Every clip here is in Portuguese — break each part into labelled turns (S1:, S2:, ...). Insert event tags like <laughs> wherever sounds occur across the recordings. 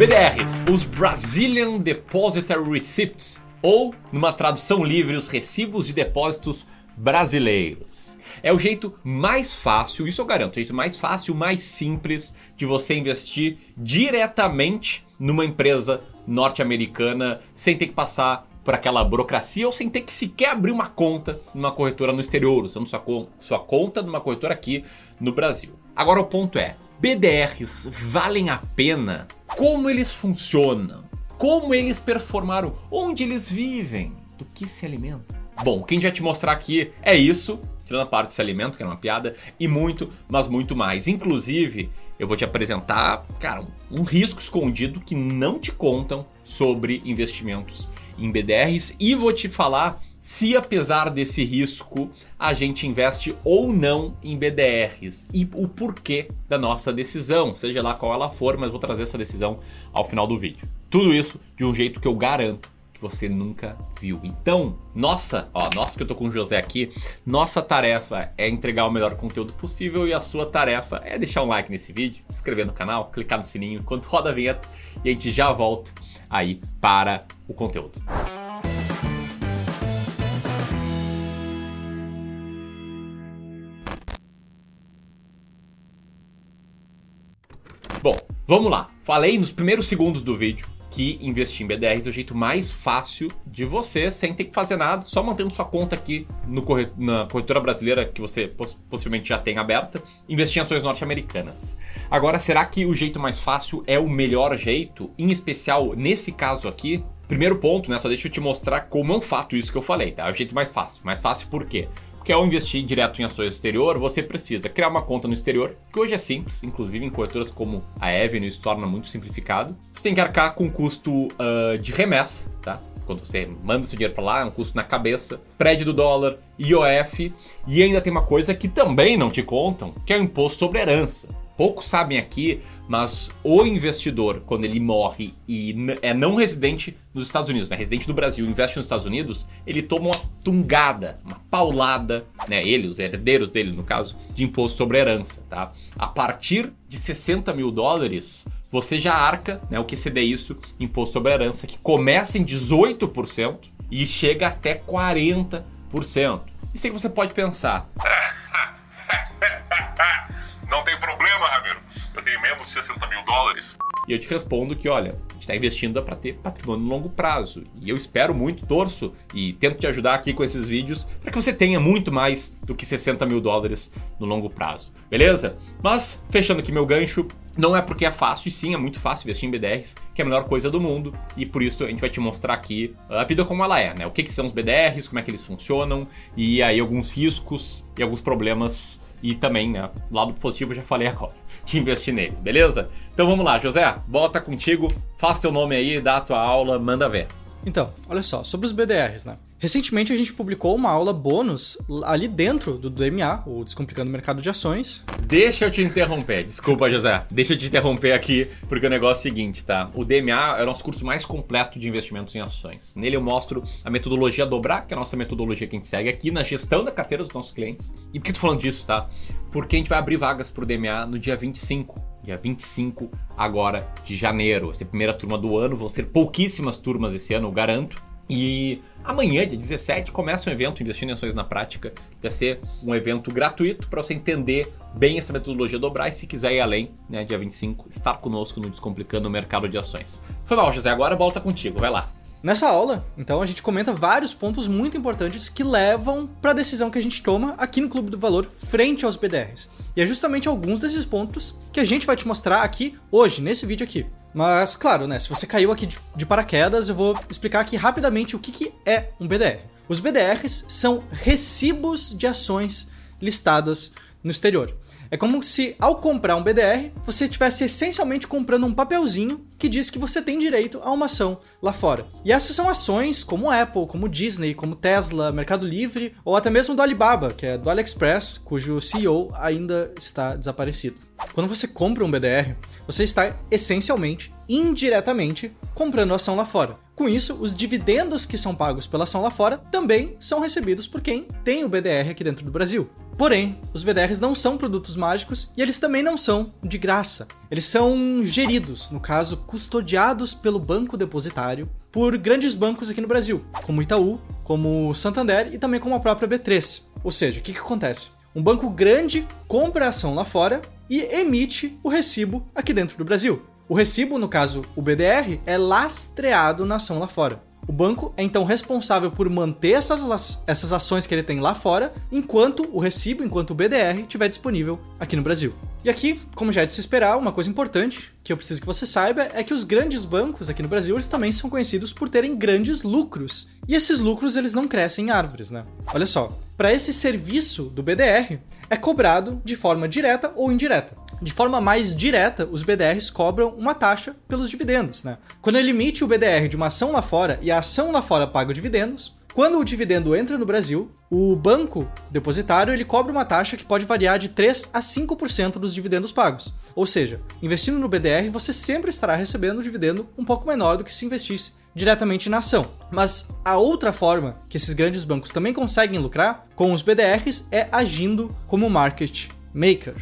S1: BDRs, os Brazilian Depositary Receipts, ou, numa tradução livre, os recibos de depósitos brasileiros. É o jeito mais fácil, isso eu garanto, o jeito mais fácil, mais simples de você investir diretamente numa empresa norte-americana sem ter que passar por aquela burocracia ou sem ter que sequer abrir uma conta numa corretora no exterior, usando sua, sua conta numa corretora aqui no Brasil. Agora o ponto é: BDRs valem a pena? Como eles funcionam? Como eles performaram? Onde eles vivem? Do que se alimentam? Bom, quem já te mostrar aqui é isso, tirando a parte desse alimento, que era uma piada, e muito, mas muito mais. Inclusive, eu vou te apresentar, cara, um risco escondido que não te contam sobre investimentos em BDRs e vou te falar se apesar desse risco a gente investe ou não em BDRs e o porquê da nossa decisão, seja lá qual ela for, mas vou trazer essa decisão ao final do vídeo. Tudo isso de um jeito que eu garanto que você nunca viu. Então, nossa, ó, nossa que eu tô com o José aqui, nossa tarefa é entregar o melhor conteúdo possível e a sua tarefa é deixar um like nesse vídeo, se inscrever no canal, clicar no sininho enquanto roda a vinheta e a gente já volta aí para o conteúdo. Bom, vamos lá. Falei nos primeiros segundos do vídeo que investir em BDRs é o jeito mais fácil de você, sem ter que fazer nada, só mantendo sua conta aqui no na corretora brasileira que você poss possivelmente já tem aberta, investir em ações norte-americanas. Agora, será que o jeito mais fácil é o melhor jeito? Em especial, nesse caso aqui, primeiro ponto, né? Só deixa eu te mostrar como é um fato isso que eu falei, tá? É o jeito mais fácil. Mais fácil por quê? Porque ao investir direto em ações exterior, você precisa criar uma conta no exterior, que hoje é simples, inclusive em corretoras como a Avenue isso torna muito simplificado. Você tem que arcar com custo uh, de remessa, tá? Quando você manda o seu dinheiro para lá, é um custo na cabeça, spread do dólar, IOF, e ainda tem uma coisa que também não te contam, que é o imposto sobre herança poucos sabem aqui, mas o investidor, quando ele morre e é não residente nos Estados Unidos, né? residente do Brasil, investe nos Estados Unidos, ele toma uma tungada, uma paulada, né? Ele, os herdeiros dele, no caso, de imposto sobre herança, tá? A partir de 60 mil dólares, você já arca, né? O que exceder isso, imposto sobre herança, que começa em 18% e chega até 40%. Isso aí você pode pensar.
S2: Não Eu tenho menos de 60 mil dólares.
S1: E eu te respondo que, olha, a gente está investindo para ter patrimônio no longo prazo. E eu espero muito, torço e tento te ajudar aqui com esses vídeos para que você tenha muito mais do que 60 mil dólares no longo prazo. Beleza? Mas, fechando aqui meu gancho, não é porque é fácil, e sim, é muito fácil investir em BDRs, que é a melhor coisa do mundo, e por isso a gente vai te mostrar aqui a vida como ela é, né? O que, que são os BDRs, como é que eles funcionam, e aí alguns riscos e alguns problemas e também, né, lado positivo já falei agora, de investir neles, beleza? Então vamos lá, José, bota contigo, faça teu nome aí, dá a tua aula, manda ver.
S3: Então, olha só, sobre os BDRs, né? Recentemente a gente publicou uma aula bônus ali dentro do DMA, o Descomplicando o Mercado de Ações.
S1: Deixa eu te interromper, desculpa José, deixa eu te interromper aqui, porque o negócio é o seguinte, tá? O DMA é o nosso curso mais completo de investimentos em ações. Nele eu mostro a metodologia dobrar, que é a nossa metodologia que a gente segue aqui na gestão da carteira dos nossos clientes. E por que tô falando disso, tá? Porque a gente vai abrir vagas pro DMA no dia 25 dia 25 agora de janeiro. Essa é a primeira turma do ano, vão ser pouquíssimas turmas esse ano, eu garanto. E amanhã, dia 17, começa um evento Investindo em Ações na Prática. Vai ser um evento gratuito para você entender bem essa metodologia dobrar e se quiser ir além, né, dia 25, estar conosco no Descomplicando o Mercado de Ações. Foi mal, José, agora volta contigo, vai lá.
S3: Nessa aula, então, a gente comenta vários pontos muito importantes que levam para a decisão que a gente toma aqui no Clube do Valor frente aos BDRs. E é justamente alguns desses pontos que a gente vai te mostrar aqui hoje, nesse vídeo aqui. Mas, claro, né, se você caiu aqui de paraquedas, eu vou explicar aqui rapidamente o que, que é um BDR. Os BDRs são recibos de ações listadas no exterior. É como se, ao comprar um BDR, você estivesse essencialmente comprando um papelzinho que diz que você tem direito a uma ação lá fora. E essas são ações como Apple, como Disney, como Tesla, Mercado Livre ou até mesmo do Alibaba, que é do AliExpress, cujo CEO ainda está desaparecido. Quando você compra um BDR, você está essencialmente, indiretamente, comprando ação lá fora. Com isso, os dividendos que são pagos pela ação lá fora também são recebidos por quem tem o BDR aqui dentro do Brasil. Porém, os BDRs não são produtos mágicos e eles também não são de graça. Eles são geridos, no caso, custodiados pelo banco depositário por grandes bancos aqui no Brasil, como Itaú, como Santander e também como a própria B3. Ou seja, o que, que acontece? Um banco grande compra a ação lá fora e emite o recibo aqui dentro do Brasil. O recibo, no caso o BDR, é lastreado na ação lá fora. O banco é então responsável por manter essas, essas ações que ele tem lá fora, enquanto o recibo, enquanto o BDR estiver disponível aqui no Brasil. E aqui, como já é de se esperar, uma coisa importante que eu preciso que você saiba é que os grandes bancos aqui no Brasil eles também são conhecidos por terem grandes lucros. E esses lucros eles não crescem em árvores, né? Olha só, para esse serviço do BDR é cobrado de forma direta ou indireta. De forma mais direta, os BDRs cobram uma taxa pelos dividendos, né? Quando ele emite o BDR de uma ação lá fora e a ação lá fora paga dividendos, quando o dividendo entra no Brasil, o banco depositário ele cobra uma taxa que pode variar de 3 a 5% dos dividendos pagos. Ou seja, investindo no BDR, você sempre estará recebendo um dividendo um pouco menor do que se investisse diretamente na ação. Mas a outra forma que esses grandes bancos também conseguem lucrar com os BDRs é agindo como market maker.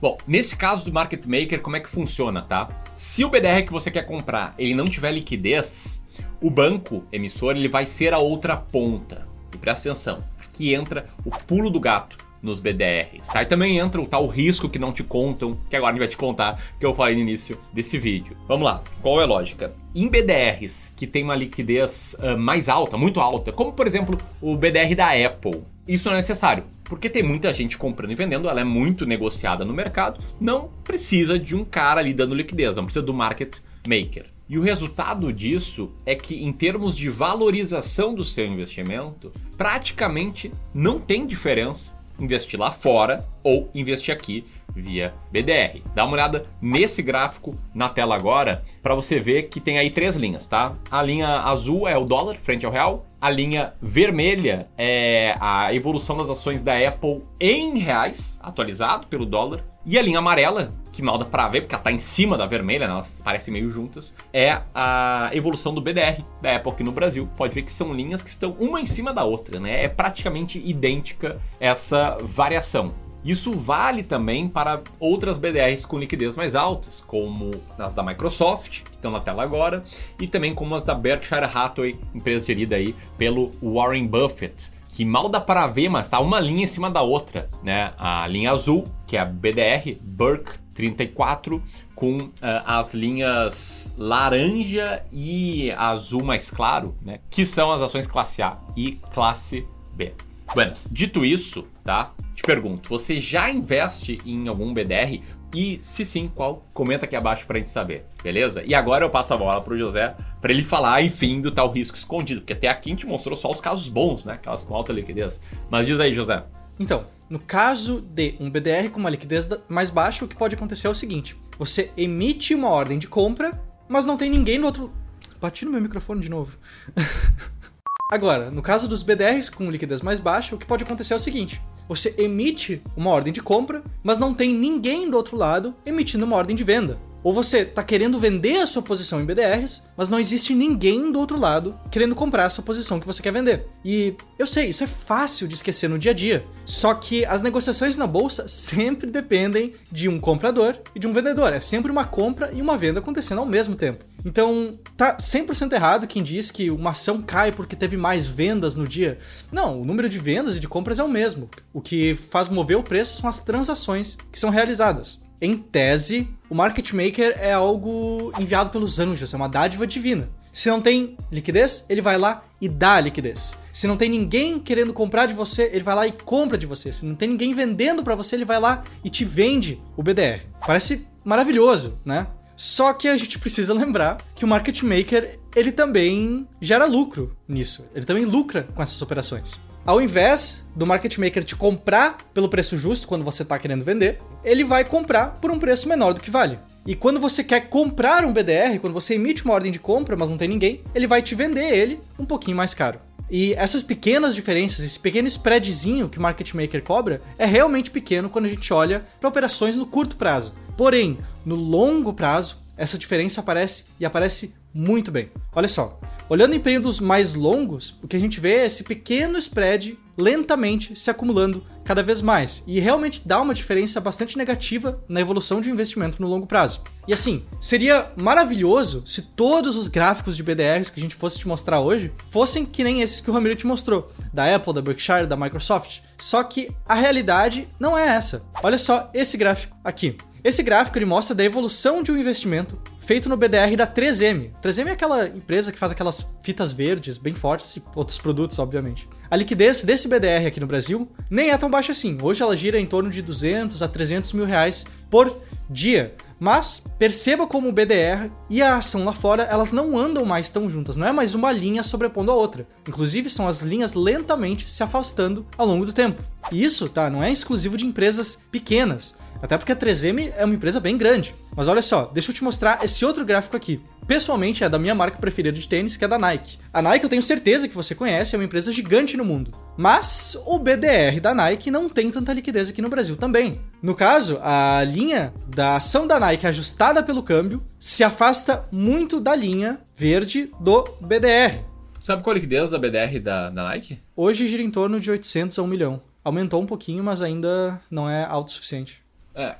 S1: Bom, nesse caso do market maker, como é que funciona, tá? Se o BDR que você quer comprar, ele não tiver liquidez, o banco emissor ele vai ser a outra ponta. E presta atenção, aqui entra o pulo do gato nos BDRs, tá? E também entra o tal risco que não te contam, que agora a gente vai te contar, que eu falei no início desse vídeo. Vamos lá, qual é a lógica? Em BDRs que tem uma liquidez uh, mais alta, muito alta, como por exemplo o BDR da Apple, isso não é necessário porque tem muita gente comprando e vendendo, ela é muito negociada no mercado, não precisa de um cara ali dando liquidez, não precisa do market maker. E o resultado disso é que, em termos de valorização do seu investimento, praticamente não tem diferença investir lá fora ou investir aqui via BDR. Dá uma olhada nesse gráfico na tela agora para você ver que tem aí três linhas, tá? A linha azul é o dólar frente ao real, a linha vermelha é a evolução das ações da Apple em reais, atualizado pelo dólar, e a linha amarela, que mal dá pra ver, porque ela tá em cima da vermelha, né? elas parecem meio juntas, é a evolução do BDR da Apple aqui no Brasil. Pode ver que são linhas que estão uma em cima da outra, né? É praticamente idêntica essa variação. Isso vale também para outras BDRs com liquidez mais altas, como as da Microsoft, que estão na tela agora, e também como as da Berkshire Hathaway, empresa gerida aí pelo Warren Buffett, que mal dá para ver, mas tá uma linha em cima da outra, né? A linha azul, que é a BDR Burke 34, com uh, as linhas laranja e azul mais claro, né? Que são as ações classe A e classe B. Buenas, dito isso, tá? Te pergunto, você já investe em algum BDR? E se sim, qual? Comenta aqui abaixo pra gente saber, beleza? E agora eu passo a bola pro José para ele falar, enfim, do tal risco escondido, porque até aqui a gente mostrou só os casos bons, né? Aquelas com alta liquidez. Mas diz aí, José.
S3: Então, no caso de um BDR com uma liquidez mais baixa, o que pode acontecer é o seguinte: você emite uma ordem de compra, mas não tem ninguém no outro. Bati no meu microfone de novo. <laughs> Agora, no caso dos BDRs com liquidez mais baixa, o que pode acontecer é o seguinte: você emite uma ordem de compra, mas não tem ninguém do outro lado emitindo uma ordem de venda. Ou você está querendo vender a sua posição em BDRs, mas não existe ninguém do outro lado querendo comprar essa posição que você quer vender. E eu sei, isso é fácil de esquecer no dia a dia. Só que as negociações na bolsa sempre dependem de um comprador e de um vendedor. É sempre uma compra e uma venda acontecendo ao mesmo tempo. Então, tá 100% errado quem diz que uma ação cai porque teve mais vendas no dia. Não, o número de vendas e de compras é o mesmo. O que faz mover o preço são as transações que são realizadas. Em tese, o market maker é algo enviado pelos anjos, é uma dádiva divina. Se não tem liquidez, ele vai lá e dá a liquidez. Se não tem ninguém querendo comprar de você, ele vai lá e compra de você. Se não tem ninguém vendendo para você, ele vai lá e te vende o BDR. Parece maravilhoso, né? Só que a gente precisa lembrar que o market maker, ele também gera lucro nisso. Ele também lucra com essas operações. Ao invés do market maker te comprar pelo preço justo quando você está querendo vender, ele vai comprar por um preço menor do que vale. E quando você quer comprar um BDR, quando você emite uma ordem de compra, mas não tem ninguém, ele vai te vender ele um pouquinho mais caro. E essas pequenas diferenças, esse pequeno spreadzinho que o market maker cobra, é realmente pequeno quando a gente olha para operações no curto prazo. Porém, no longo prazo, essa diferença aparece e aparece muito bem. Olha só, olhando em períodos mais longos, o que a gente vê é esse pequeno spread lentamente se acumulando cada vez mais e realmente dá uma diferença bastante negativa na evolução de um investimento no longo prazo. E assim, seria maravilhoso se todos os gráficos de BDRs que a gente fosse te mostrar hoje fossem que nem esses que o Ramiro te mostrou, da Apple, da Berkshire, da Microsoft. Só que a realidade não é essa. Olha só esse gráfico aqui. Esse gráfico ele mostra da evolução de um investimento feito no BDR da 3M. 3M é aquela empresa que faz aquelas fitas verdes bem fortes e outros produtos, obviamente. A liquidez desse BDR aqui no Brasil nem é tão baixa assim. Hoje ela gira em torno de 200 a 300 mil reais por dia. Mas perceba como o BDR e a ação lá fora, elas não andam mais tão juntas, não é mais uma linha sobrepondo a outra. Inclusive, são as linhas lentamente se afastando ao longo do tempo. E isso, tá, não é exclusivo de empresas pequenas. Até porque a 3M é uma empresa bem grande. Mas olha só, deixa eu te mostrar esse outro gráfico aqui. Pessoalmente é da minha marca preferida de tênis, que é da Nike. A Nike eu tenho certeza que você conhece, é uma empresa gigante no mundo. Mas o BDR da Nike não tem tanta liquidez aqui no Brasil também. No caso, a linha da ação da Nike ajustada pelo câmbio se afasta muito da linha verde do BDR.
S1: Sabe qual a liquidez da BDR da, da Nike?
S3: Hoje gira em torno de 800 a 1 milhão. Aumentou um pouquinho, mas ainda não é alto o suficiente.
S1: É,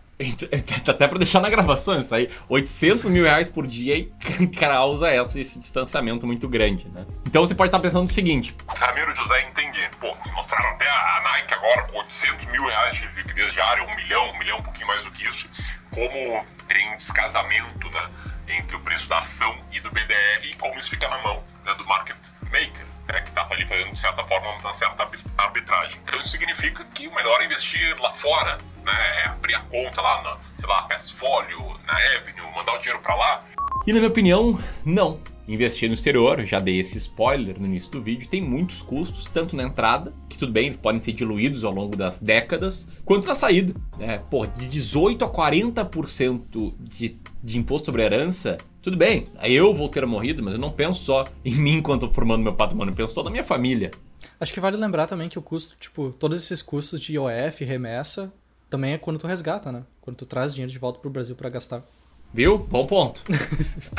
S1: até pra deixar na gravação isso aí. 800 mil reais por dia e <laughs> causa essa, esse distanciamento muito grande, né? Então você pode estar pensando no seguinte.
S2: Ramiro José, entendi. Pô, mostraram até a Nike agora com 800 mil reais de liquidez diária, um milhão, um milhão, um pouquinho mais do que isso. Como tem um descasamento, né? Entre o preço da ação e do BDR e como isso fica na mão né, do market maker né, que estava ali fazendo, de certa forma, uma certa arbitragem. Então isso significa que o melhor é investir lá fora, né, é abrir a conta lá na, sei lá, Passfolio, na Avenue, mandar o dinheiro para lá.
S1: E na minha opinião, não. Investir no exterior, já dei esse spoiler no início do vídeo, tem muitos custos, tanto na entrada, que tudo bem, eles podem ser diluídos ao longo das décadas, quanto na saída. Né? Pô, de 18% a 40% de, de imposto sobre herança, tudo bem, aí eu vou ter morrido, mas eu não penso só <laughs> em mim enquanto formando meu patrimônio, eu penso toda a minha família.
S3: Acho que vale lembrar também que o custo, tipo, todos esses custos de IOF, remessa, também é quando tu resgata, né? Quando tu traz dinheiro de volta pro Brasil para gastar.
S1: Viu? Bom ponto.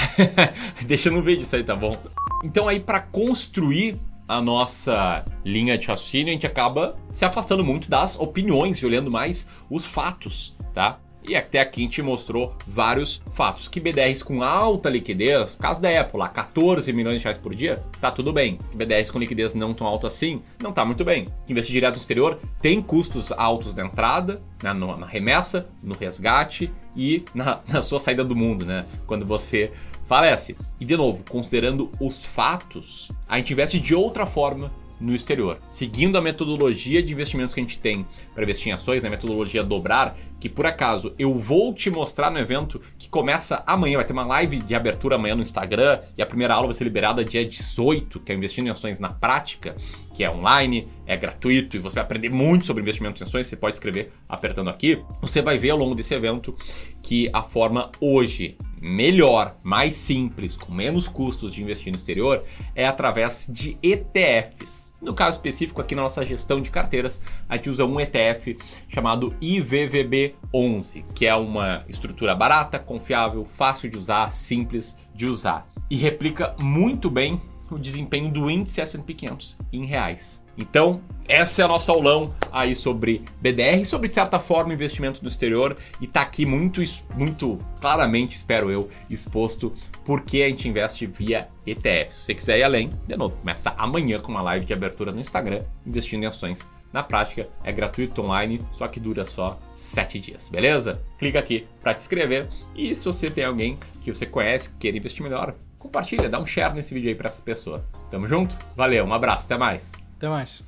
S1: <laughs> Deixa no vídeo isso aí, tá bom? Então aí para construir a nossa linha de raciocínio, a gente acaba se afastando muito das opiniões e olhando mais os fatos, tá? E até aqui a gente mostrou vários fatos. Que BDRs com alta liquidez, caso da Apple lá, 14 milhões de reais por dia, tá tudo bem. BDRs com liquidez não tão alta assim, não tá muito bem. Investir direto no exterior tem custos altos na entrada, na, na remessa, no resgate e na, <laughs> na sua saída do mundo, né? Quando você falece. E de novo, considerando os fatos, a gente investe de outra forma no exterior. Seguindo a metodologia de investimentos que a gente tem para investir em ações, né, metodologia dobrar, que por acaso eu vou te mostrar no evento que começa amanhã, vai ter uma live de abertura amanhã no Instagram e a primeira aula vai ser liberada dia 18, que é investindo em ações na prática, que é online, é gratuito e você vai aprender muito sobre investimentos em ações, você pode escrever apertando aqui. Você vai ver ao longo desse evento que a forma hoje melhor, mais simples, com menos custos de investir no exterior é através de ETFs. No caso específico, aqui na nossa gestão de carteiras, a gente usa um ETF chamado IVVB11, que é uma estrutura barata, confiável, fácil de usar, simples de usar e replica muito bem o desempenho do índice S&P 500 em reais. Então, essa é a nossa aulão aí sobre BDR, sobre de certa forma investimento no exterior e tá aqui muito, muito claramente, espero eu, exposto porque a gente investe via ETF. Se você quiser ir além, de novo, começa amanhã com uma live de abertura no Instagram, investindo em ações. Na prática, é gratuito online, só que dura só 7 dias, beleza? Clica aqui para te inscrever e se você tem alguém que você conhece que queira investir melhor, compartilha, dá um share nesse vídeo aí para essa pessoa. Tamo junto? Valeu, um abraço, até mais!
S3: Até mais.